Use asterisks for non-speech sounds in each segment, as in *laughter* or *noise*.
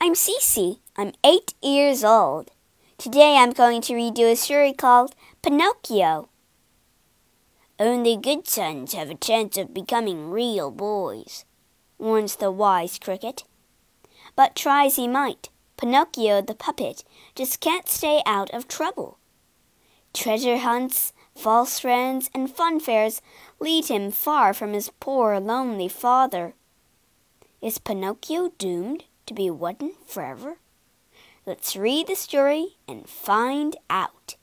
I'm Cece. I'm eight years old. Today I'm going to read you a story called Pinocchio. Only good sons have a chance of becoming real boys, warns the wise cricket. But try as he might, Pinocchio the puppet just can't stay out of trouble. Treasure hunts, false friends, and fun fairs lead him far from his poor, lonely father. Is Pinocchio doomed to be wooden forever? Let's read the story and find out.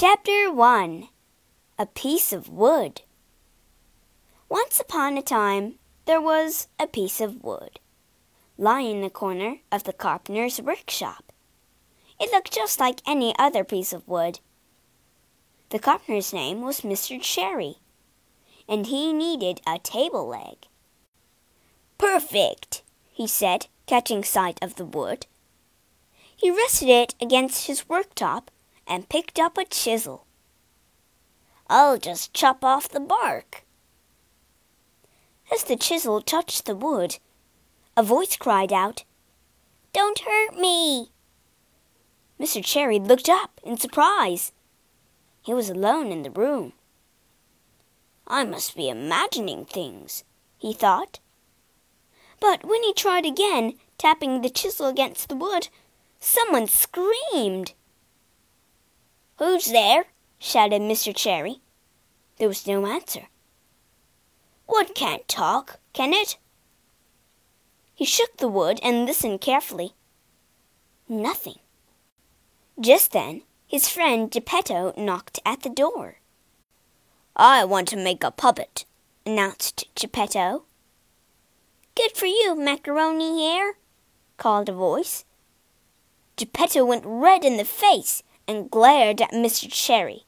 Chapter 1 A Piece of Wood Once upon a time there was a piece of wood lying in the corner of the carpenter's workshop. It looked just like any other piece of wood. The carpenter's name was Mr. Cherry, and he needed a table leg. Perfect, he said, catching sight of the wood. He rested it against his worktop and picked up a chisel. I'll just chop off the bark. As the chisel touched the wood, a voice cried out, Don't hurt me! Mr. Cherry looked up in surprise. He was alone in the room. I must be imagining things, he thought. But when he tried again, tapping the chisel against the wood, someone screamed. Who's there? shouted Mr. Cherry. There was no answer. Wood can't talk, can it? He shook the wood and listened carefully. Nothing. Just then, his friend Geppetto knocked at the door. I want to make a puppet, announced Geppetto. Good for you, Macaroni Hair, called a voice. Geppetto went red in the face and glared at Mr. Cherry.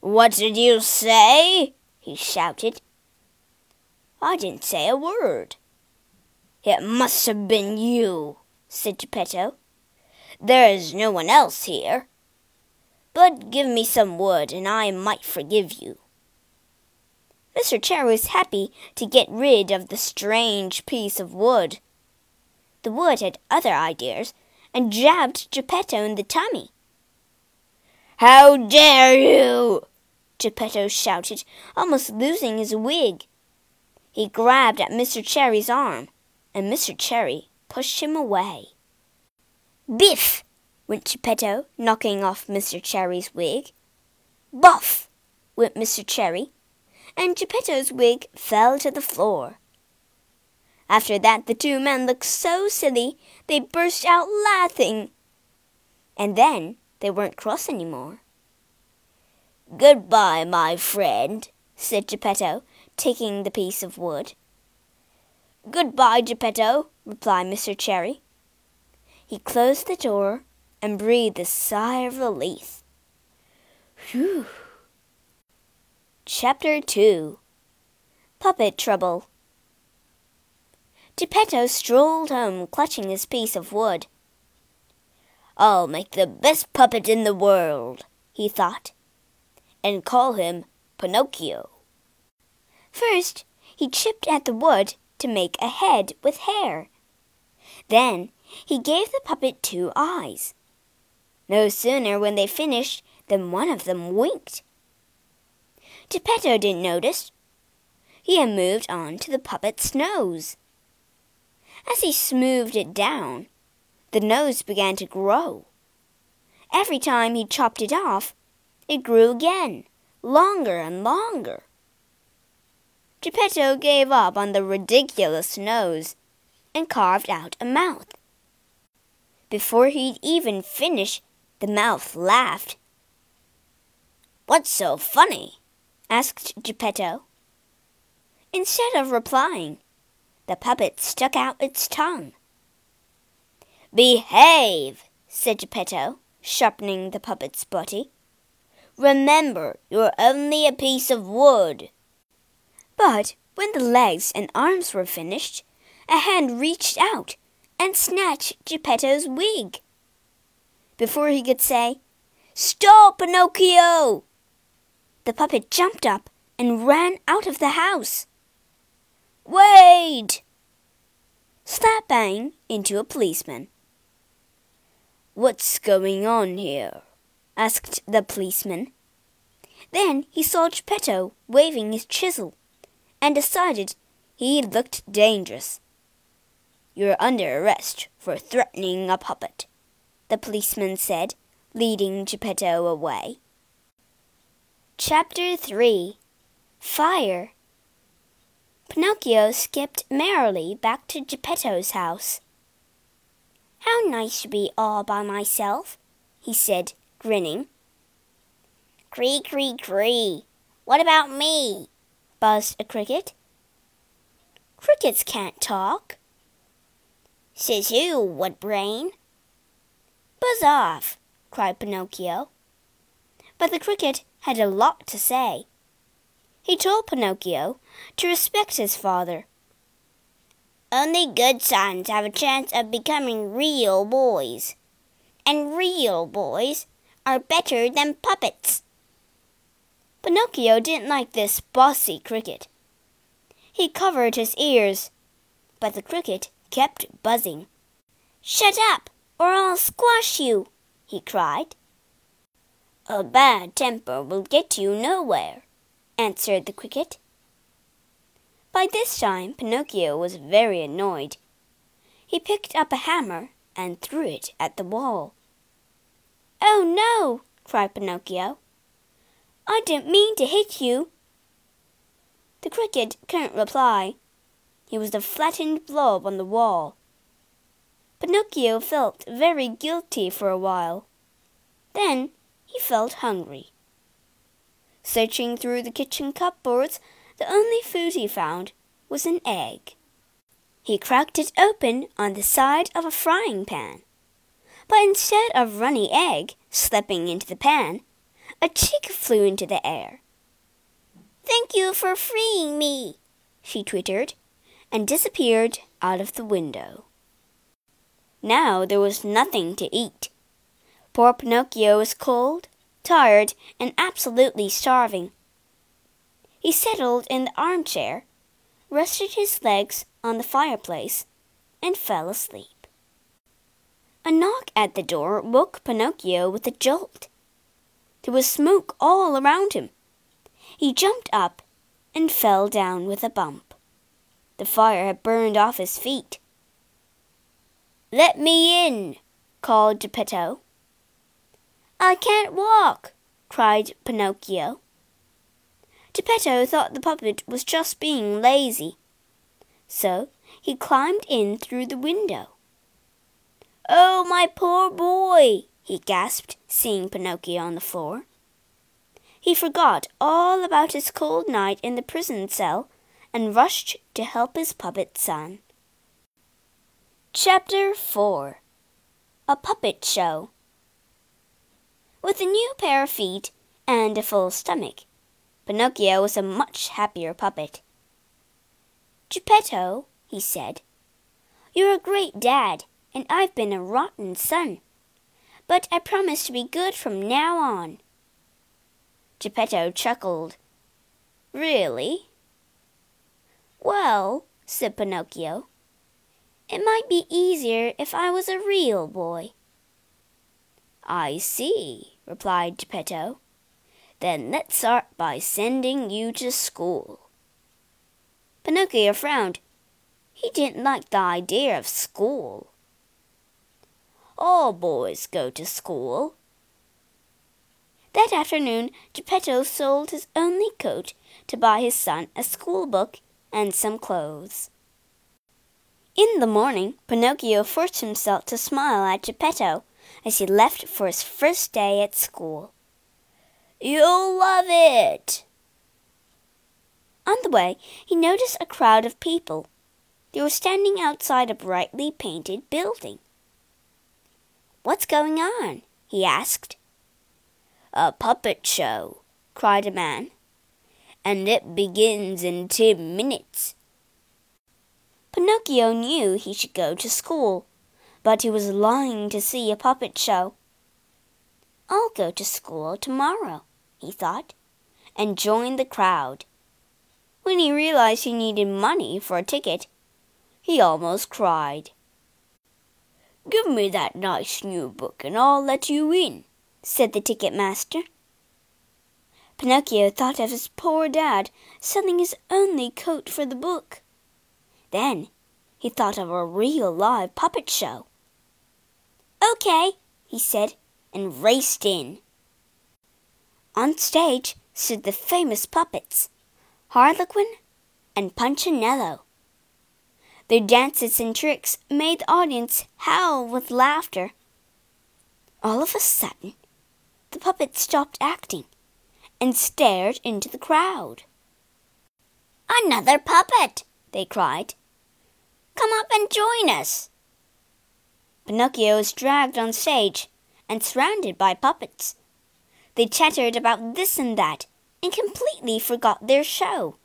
What did you say? he shouted. I didn't say a word. It must have been you, said Geppetto. There is no one else here. But give me some wood, and I might forgive you. Mr. Cherry was happy to get rid of the strange piece of wood. The wood had other ideas and jabbed Geppetto in the tummy. How dare you! Geppetto shouted, almost losing his wig. He grabbed at Mr. Cherry's arm, and Mr. Cherry pushed him away. Biff! went Geppetto, knocking off Mr. Cherry's wig. Buff! went Mr. Cherry, and Geppetto's wig fell to the floor. After that, the two men looked so silly they burst out laughing. And then they weren't cross any more. Goodbye, my friend, said Geppetto, taking the piece of wood. Goodbye, Geppetto, replied Mr. Cherry. He closed the door and breathed a sigh of relief. Whew! Chapter 2 Puppet Trouble Geppetto strolled home clutching his piece of wood. I'll make the best puppet in the world, he thought, and call him Pinocchio. First, he chipped at the wood to make a head with hair. Then he gave the puppet two eyes. No sooner when they finished than one of them winked. Geppetto didn't notice. He had moved on to the puppet's nose. As he smoothed it down, the nose began to grow. Every time he chopped it off, it grew again, longer and longer. Geppetto gave up on the ridiculous nose and carved out a mouth. Before he'd even finished, the mouth laughed. What's so funny? asked Geppetto. Instead of replying, the puppet stuck out its tongue. Behave, said Geppetto, sharpening the puppet's body. Remember, you're only a piece of wood. But when the legs and arms were finished, a hand reached out and snatched Geppetto's wig. Before he could say, Stop, Pinocchio! The puppet jumped up and ran out of the house. Wait! Slap bang into a policeman. What's going on here? asked the policeman. Then he saw Geppetto waving his chisel and decided he looked dangerous. You're under arrest for threatening a puppet, the policeman said, leading Geppetto away. Chapter 3 Fire Pinocchio skipped merrily back to Geppetto's house. How nice to be all by myself, he said, grinning. Cree, cree, cree. What about me? buzzed a cricket. Crickets can't talk. Says who, what brain? Buzz off, cried Pinocchio. But the cricket had a lot to say. He told Pinocchio to respect his father. Only good sons have a chance of becoming real boys, and real boys are better than puppets. Pinocchio didn't like this bossy cricket. He covered his ears, but the cricket kept buzzing. Shut up, or I'll squash you, he cried. A bad temper will get you nowhere, answered the cricket. By this time, Pinocchio was very annoyed. He picked up a hammer and threw it at the wall. Oh no! cried Pinocchio. I didn't mean to hit you. The cricket couldn't reply. He was a flattened blob on the wall. Pinocchio felt very guilty for a while. Then he felt hungry. Searching through the kitchen cupboards, the only food he found was an egg. He cracked it open on the side of a frying pan. But instead of runny egg slipping into the pan, a chick flew into the air. Thank you for freeing me, she twittered, and disappeared out of the window. Now there was nothing to eat. Poor Pinocchio was cold, tired, and absolutely starving. He settled in the armchair, rested his legs on the fireplace, and fell asleep. A knock at the door woke Pinocchio with a jolt. There was smoke all around him. He jumped up and fell down with a bump. The fire had burned off his feet. Let me in, called Geppetto. I can't walk, cried Pinocchio. Geppetto thought the puppet was just being lazy, so he climbed in through the window. Oh, my poor boy, he gasped, seeing Pinocchio on the floor. He forgot all about his cold night in the prison cell and rushed to help his puppet son. Chapter 4 A Puppet Show With a new pair of feet and a full stomach, Pinocchio was a much happier puppet. Geppetto, he said, you're a great dad, and I've been a rotten son but I promise to be good from now on. Geppetto chuckled. Really? Well, said Pinocchio, it might be easier if I was a real boy. I see, replied Geppetto. Then let's start by sending you to school. Pinocchio frowned. He didn't like the idea of school. all boys go to school. That afternoon, Geppetto sold his only coat to buy his son a school book and some clothes. In the morning, Pinocchio forced himself to smile at Geppetto as he left for his first day at school. You'll love it! On the way, he noticed a crowd of people. They were standing outside a brightly painted building. What's going on? he asked. A puppet show, cried a man. And it begins in ten minutes. Pinocchio knew he should go to school, but he was longing to see a puppet show. I'll go to school tomorrow, he thought, and joined the crowd. When he realized he needed money for a ticket, he almost cried. Give me that nice new book and I'll let you in, said the ticket master. Pinocchio thought of his poor dad selling his only coat for the book. Then he thought of a real live puppet show. Okay, he said, and raced in. On stage stood the famous puppets, Harlequin and Punchinello. Their dances and tricks made the audience howl with laughter. All of a sudden, the puppets stopped acting and stared into the crowd. Another puppet! they cried. Come up and join us. Pinocchio was dragged on stage and surrounded by puppets. They chattered about this and that and completely forgot their show.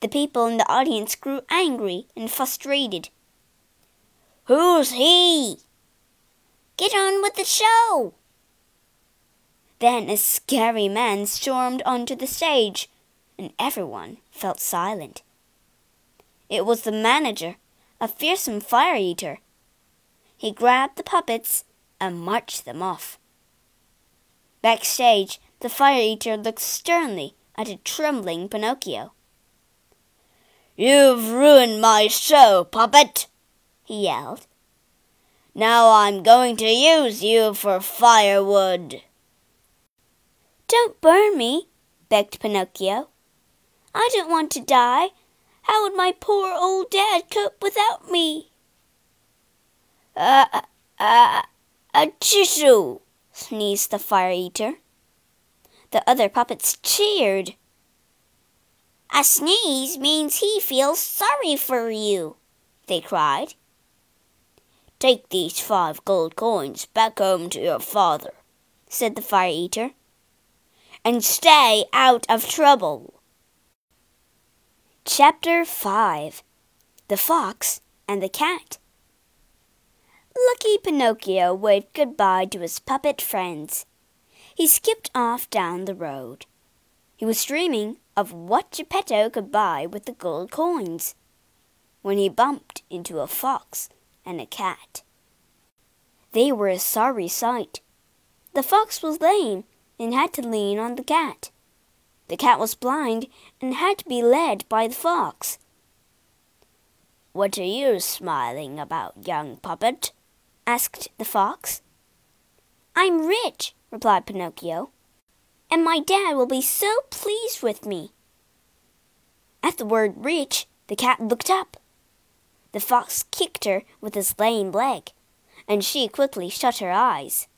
The people in the audience grew angry and frustrated. Who's he? Get on with the show! Then a scary man stormed onto the stage, and everyone felt silent. It was the manager, a fearsome fire eater. He grabbed the puppets and marched them off. Backstage, the fire eater looked sternly at a trembling Pinocchio. You've ruined my show, puppet, he yelled. Now I'm going to use you for firewood. Don't burn me, begged Pinocchio. I don't want to die. How would my poor old dad cope without me? Uh, uh, a tissue, sneezed the fire eater. The other puppets cheered. A sneeze means he feels sorry for you, they cried. Take these five gold coins back home to your father, said the fire eater, and stay out of trouble. Chapter 5 The Fox and the Cat. Lucky Pinocchio waved goodbye to his puppet friends. He skipped off down the road. He was dreaming of what Geppetto could buy with the gold coins when he bumped into a fox and a cat. They were a sorry sight. The fox was lame and had to lean on the cat. The cat was blind and had to be led by the fox. What are you smiling about, young puppet? Asked the fox. I'm rich, replied Pinocchio and my dad will be so pleased with me. At the word rich, the cat looked up. The fox kicked her with his lame leg, and she quickly shut her eyes.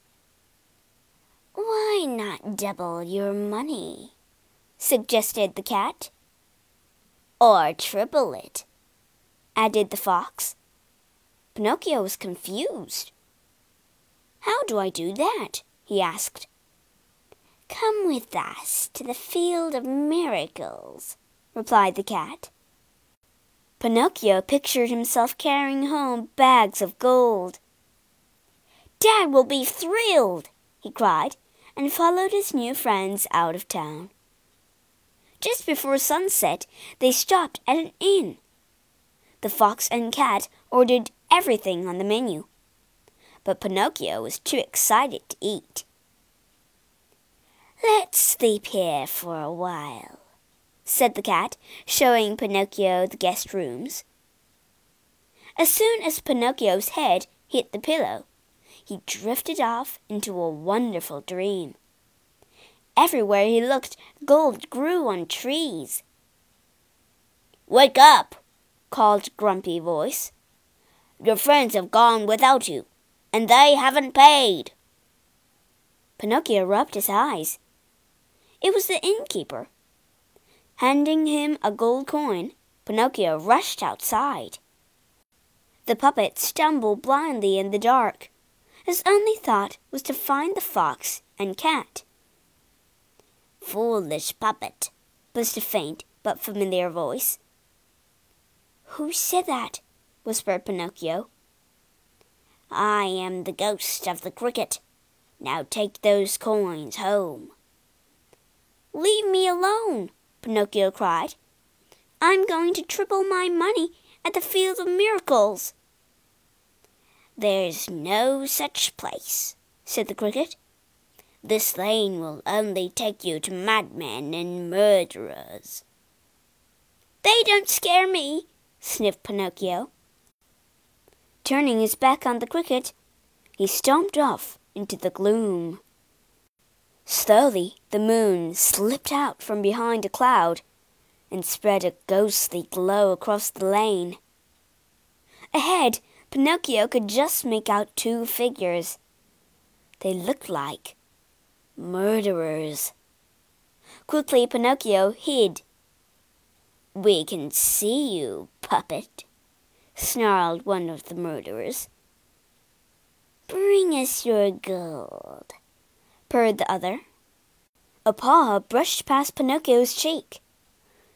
Why not double your money? suggested the cat. Or triple it, added the fox. Pinocchio was confused. How do I do that? he asked. Come with us to the field of miracles, replied the cat. Pinocchio pictured himself carrying home bags of gold. Dad will be thrilled, he cried, and followed his new friends out of town. Just before sunset, they stopped at an inn. The fox and cat ordered everything on the menu, but Pinocchio was too excited to eat. Let's sleep here for a while, said the cat, showing Pinocchio the guest rooms. As soon as Pinocchio's head hit the pillow, he drifted off into a wonderful dream. Everywhere he looked, gold grew on trees. Wake up! called Grumpy Voice. Your friends have gone without you, and they haven't paid. Pinocchio rubbed his eyes. It was the innkeeper. Handing him a gold coin, Pinocchio rushed outside. The puppet stumbled blindly in the dark. His only thought was to find the fox and cat. Foolish puppet, was a faint but familiar voice. Who said that? Whispered Pinocchio. I am the ghost of the cricket. Now take those coins home. Leave me alone, Pinocchio cried. I'm going to triple my money at the Field of Miracles. There's no such place, said the cricket. This lane will only take you to madmen and murderers. They don't scare me, sniffed Pinocchio. Turning his back on the cricket, he stomped off into the gloom. Slowly, the moon slipped out from behind a cloud and spread a ghostly glow across the lane. Ahead, Pinocchio could just make out two figures. They looked like murderers. Quickly, Pinocchio hid we can see you, puppet, snarled one of the murderers. Bring us your gold, purred the other. A paw brushed past Pinocchio's cheek,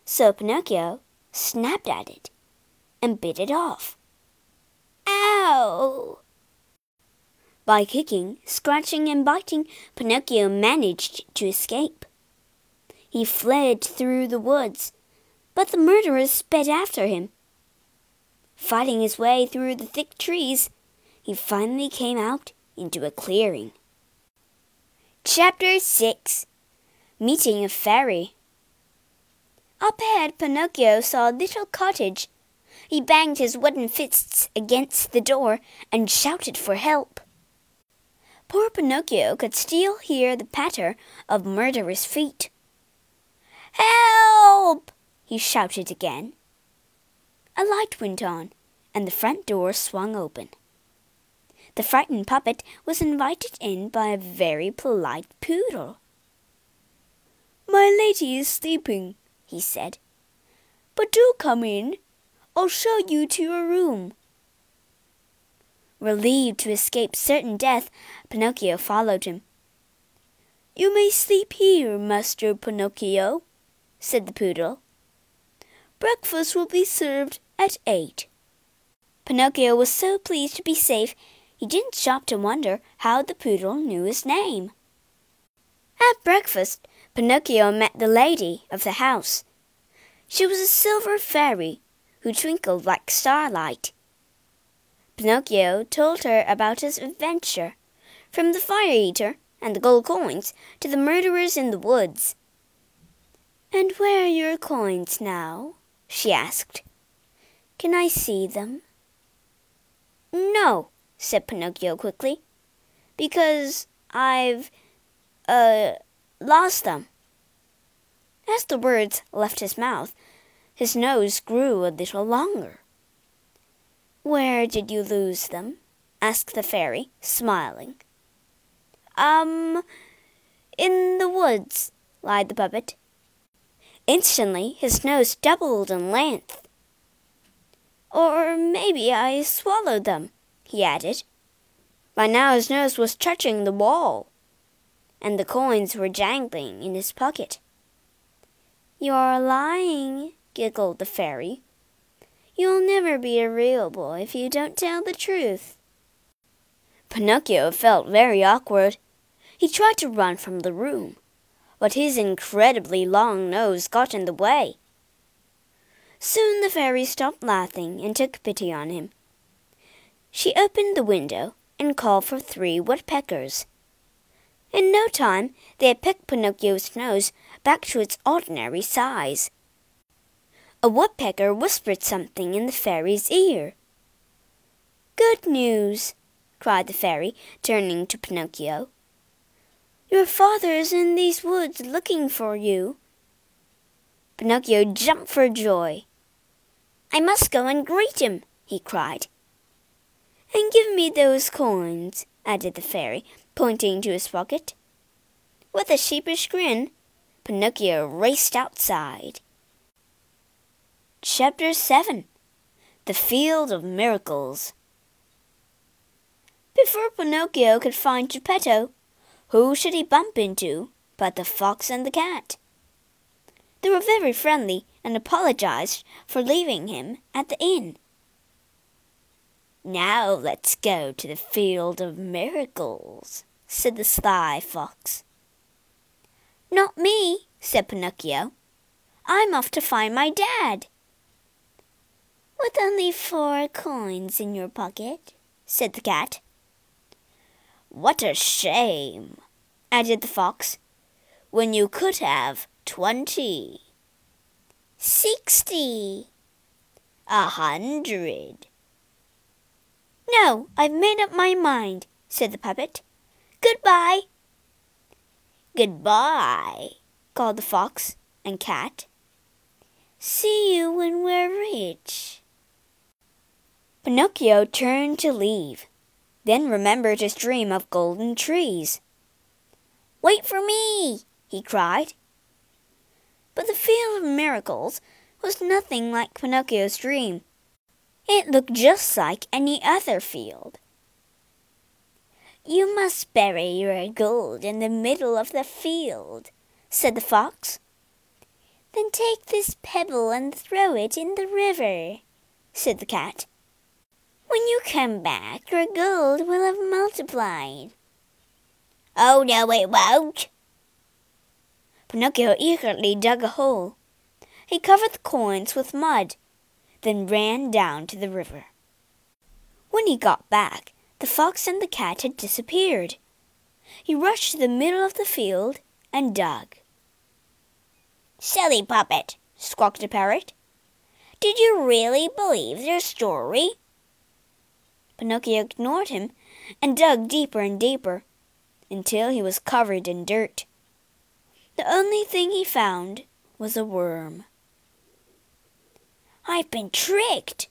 so Pinocchio snapped at it and bit it off. Ow! By kicking, scratching, and biting, Pinocchio managed to escape. He fled through the woods but the murderers sped after him. Fighting his way through the thick trees, he finally came out into a clearing. Chapter 6 Meeting a Fairy Up ahead, Pinocchio saw a little cottage. He banged his wooden fists against the door and shouted for help. Poor Pinocchio could still hear the patter of murderous feet. Help! he shouted again. A light went on, and the front door swung open. The frightened puppet was invited in by a very polite poodle. My lady is sleeping, he said. But do come in. I'll show you to your room. Relieved to escape certain death, Pinocchio followed him. You may sleep here, Master Pinocchio, said the poodle. Breakfast will be served at eight. Pinocchio was so pleased to be safe, he didn't stop to wonder how the poodle knew his name. At breakfast, Pinocchio met the lady of the house. She was a silver fairy who twinkled like starlight. Pinocchio told her about his adventure, from the fire eater and the gold coins to the murderers in the woods. And where are your coins now? She asked. Can I see them? No, said Pinocchio quickly, because I've, uh, lost them. As the words left his mouth, his nose grew a little longer. Where did you lose them? asked the fairy, smiling. Um, in the woods, lied the puppet. Instantly, his nose doubled in length. Or maybe I swallowed them, he added. By now his nose was touching the wall, and the coins were jangling in his pocket. You're lying, giggled the fairy. You'll never be a real boy if you don't tell the truth. Pinocchio felt very awkward. He tried to run from the room, but his incredibly long nose got in the way. Soon the fairy stopped laughing and took pity on him. She opened the window and called for three woodpeckers. In no time, they had picked Pinocchio's nose back to its ordinary size. A woodpecker whispered something in the fairy's ear. Good news, cried the fairy, turning to Pinocchio. Your father is in these woods looking for you. Pinocchio jumped for joy. I must go and greet him, he cried. And give me those coins, added the fairy, pointing to his pocket. With a sheepish grin, Pinocchio raced outside. Chapter 7 The Field of Miracles Before Pinocchio could find Geppetto, who should he bump into but the fox and the cat? They were very friendly and apologized for leaving him at the inn. Now let's go to the field of miracles, said the sly fox. Not me, said Pinocchio. I'm off to find my dad. With only four coins in your pocket, said the cat. What a shame, added the fox, when you could have twenty, sixty, a hundred. No, I've made up my mind, said the puppet. Goodbye. Goodbye, called the fox and cat. See you when we're rich. Pinocchio turned to leave, then remembered his dream of golden trees. Wait for me, he cried. But the field of miracles was nothing like Pinocchio's dream. It looked just like any other field. You must bury your gold in the middle of the field, said the fox. Then take this pebble and throw it in the river, said the cat. When you come back, your gold will have multiplied. Oh, no, it won't. Pinocchio eagerly dug a hole. He covered the coins with mud, then ran down to the river. When he got back, the fox and the cat had disappeared. He rushed to the middle of the field and dug. Silly puppet, squawked the parrot. Did you really believe their story? Pinocchio ignored him and dug deeper and deeper until he was covered in dirt. The only thing he found was a worm. I've been tricked.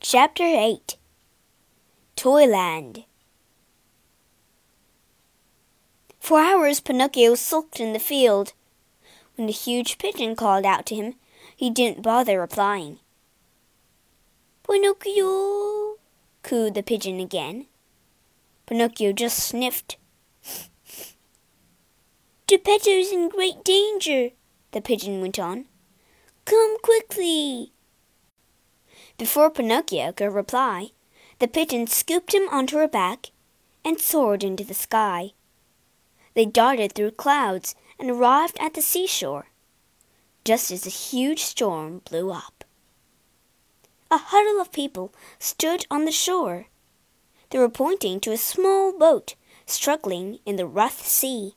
Chapter 8 Toyland For hours Pinocchio sulked in the field. When the huge pigeon called out to him, he didn't bother replying. Pinocchio, cooed the pigeon again. Pinocchio just sniffed. *laughs* Geppetto's in great danger, the pigeon went on. Come quickly. Before Pinocchio could reply, the pigeon scooped him onto her back and soared into the sky. They darted through clouds and arrived at the seashore, just as a huge storm blew up. A huddle of people stood on the shore. They were pointing to a small boat struggling in the rough sea.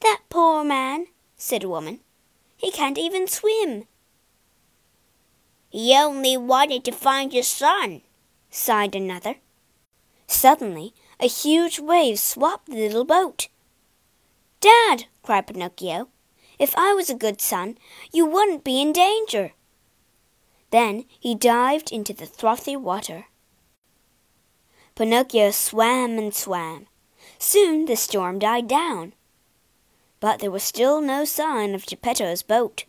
That poor man, said a woman. He can't even swim. He only wanted to find his son, sighed another. Suddenly, a huge wave swamped the little boat. Dad, cried Pinocchio, if I was a good son, you wouldn't be in danger. Then he dived into the frothy water. Pinocchio swam and swam. Soon the storm died down. But there was still no sign of Geppetto's boat.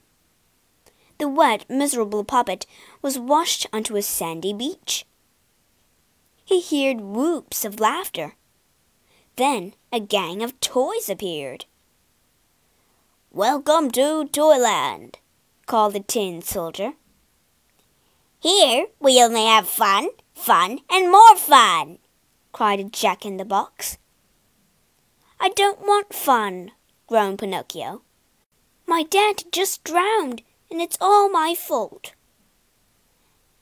The wet, miserable puppet was washed onto a sandy beach. He heard whoops of laughter. Then a gang of toys appeared. Welcome to Toyland, called the tin soldier. Here we only have fun, fun, and more fun, cried Jack in the box. I don't want fun, groaned Pinocchio. My dad just drowned, and it's all my fault.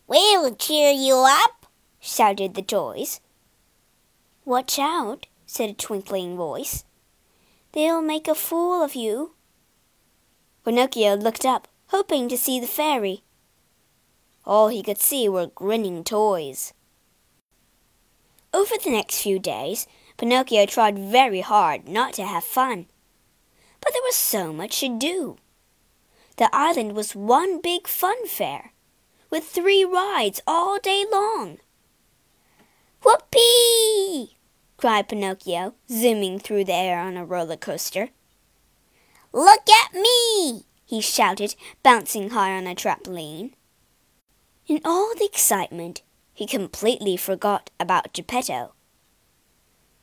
We'll cheer you up, shouted the toys. Watch out, said a twinkling voice. They'll make a fool of you. Pinocchio looked up, hoping to see the fairy. All he could see were grinning toys. Over the next few days, Pinocchio tried very hard not to have fun. But there was so much to do. The island was one big fun fair, with three rides all day long. Whoopee! cried Pinocchio, zooming through the air on a roller coaster. Look at me! he shouted, bouncing high on a trampoline. In all the excitement, he completely forgot about Geppetto.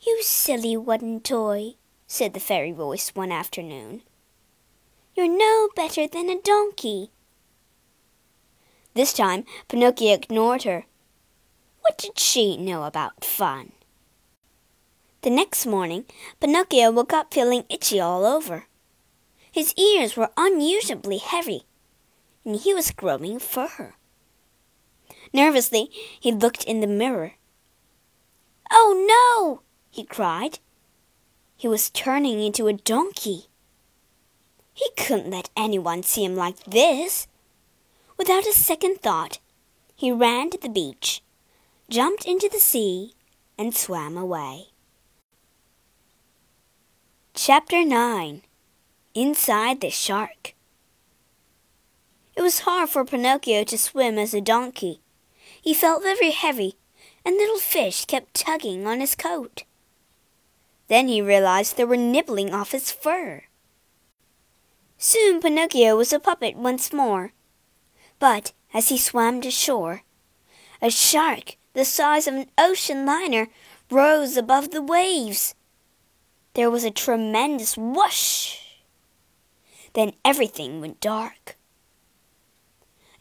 You silly wooden toy, said the fairy voice one afternoon. You're no better than a donkey. This time, Pinocchio ignored her. What did she know about fun? The next morning, Pinocchio woke up feeling itchy all over. His ears were unusually heavy, and he was growing fur. Nervously, he looked in the mirror. Oh no! he cried. He was turning into a donkey. He couldn't let anyone see him like this. Without a second thought, he ran to the beach, jumped into the sea, and swam away. Chapter 9 Inside the Shark It was hard for Pinocchio to swim as a donkey. He felt very heavy, and little fish kept tugging on his coat. Then he realized they were nibbling off his fur. Soon Pinocchio was a puppet once more. But as he swam to shore, a shark the size of an ocean liner rose above the waves. There was a tremendous whoosh. Then everything went dark.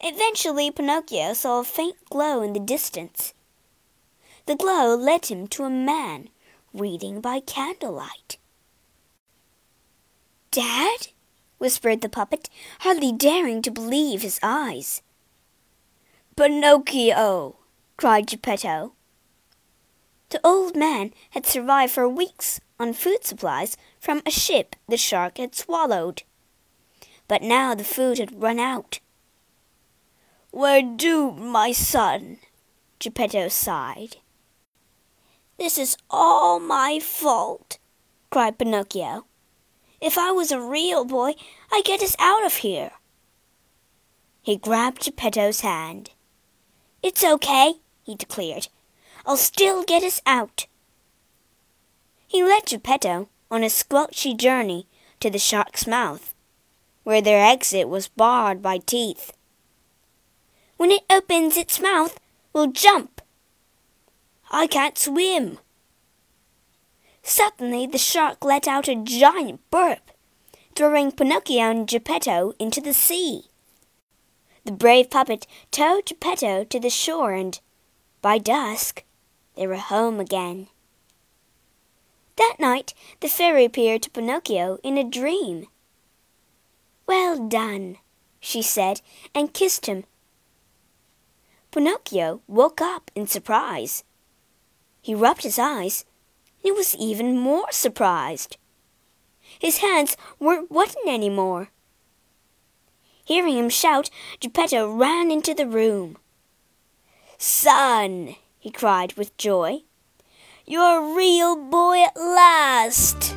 Eventually, Pinocchio saw a faint glow in the distance. The glow led him to a man reading by candlelight. Dad? whispered the puppet, hardly daring to believe his eyes. Pinocchio! cried Geppetto. The old man had survived for weeks on food supplies from a ship the shark had swallowed. But now the food had run out. We're doomed, my son, Geppetto sighed. This is all my fault, cried Pinocchio. If I was a real boy, I'd get us out of here. He grabbed Geppetto's hand. It's okay, he declared. I'll still get us out. He led Geppetto on a squelchy journey to the shark's mouth, where their exit was barred by teeth. When it opens its mouth, we'll jump, I can't swim. Suddenly, the shark let out a giant burp, throwing Pinocchio and Geppetto into the sea. The brave puppet towed Geppetto to the shore, and by dusk, they were home again. That night, the fairy appeared to Pinocchio in a dream. Well done, she said, and kissed him. Pinocchio woke up in surprise. He rubbed his eyes and was even more surprised. His hands weren't wooden any more. Hearing him shout, Geppetto ran into the room. Son, he cried with joy, you're a real boy at last.